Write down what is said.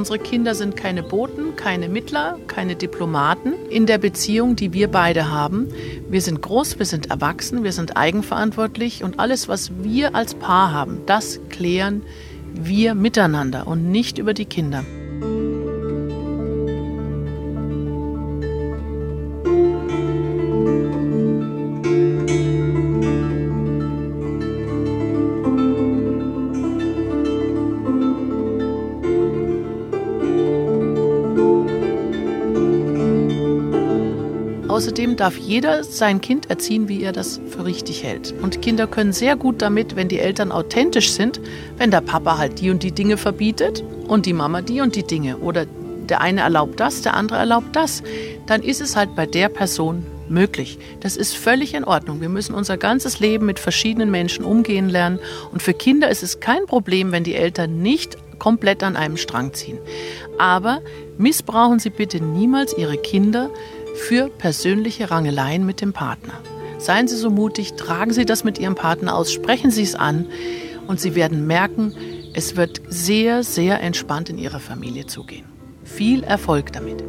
Unsere Kinder sind keine Boten, keine Mittler, keine Diplomaten in der Beziehung, die wir beide haben. Wir sind groß, wir sind erwachsen, wir sind eigenverantwortlich und alles, was wir als Paar haben, das klären wir miteinander und nicht über die Kinder. Außerdem darf jeder sein Kind erziehen, wie er das für richtig hält. Und Kinder können sehr gut damit, wenn die Eltern authentisch sind, wenn der Papa halt die und die Dinge verbietet und die Mama die und die Dinge. Oder der eine erlaubt das, der andere erlaubt das. Dann ist es halt bei der Person möglich. Das ist völlig in Ordnung. Wir müssen unser ganzes Leben mit verschiedenen Menschen umgehen lernen. Und für Kinder ist es kein Problem, wenn die Eltern nicht komplett an einem Strang ziehen. Aber missbrauchen Sie bitte niemals Ihre Kinder für persönliche Rangeleien mit dem Partner. Seien Sie so mutig, tragen Sie das mit Ihrem Partner aus, sprechen Sie es an und Sie werden merken, es wird sehr, sehr entspannt in Ihrer Familie zugehen. Viel Erfolg damit!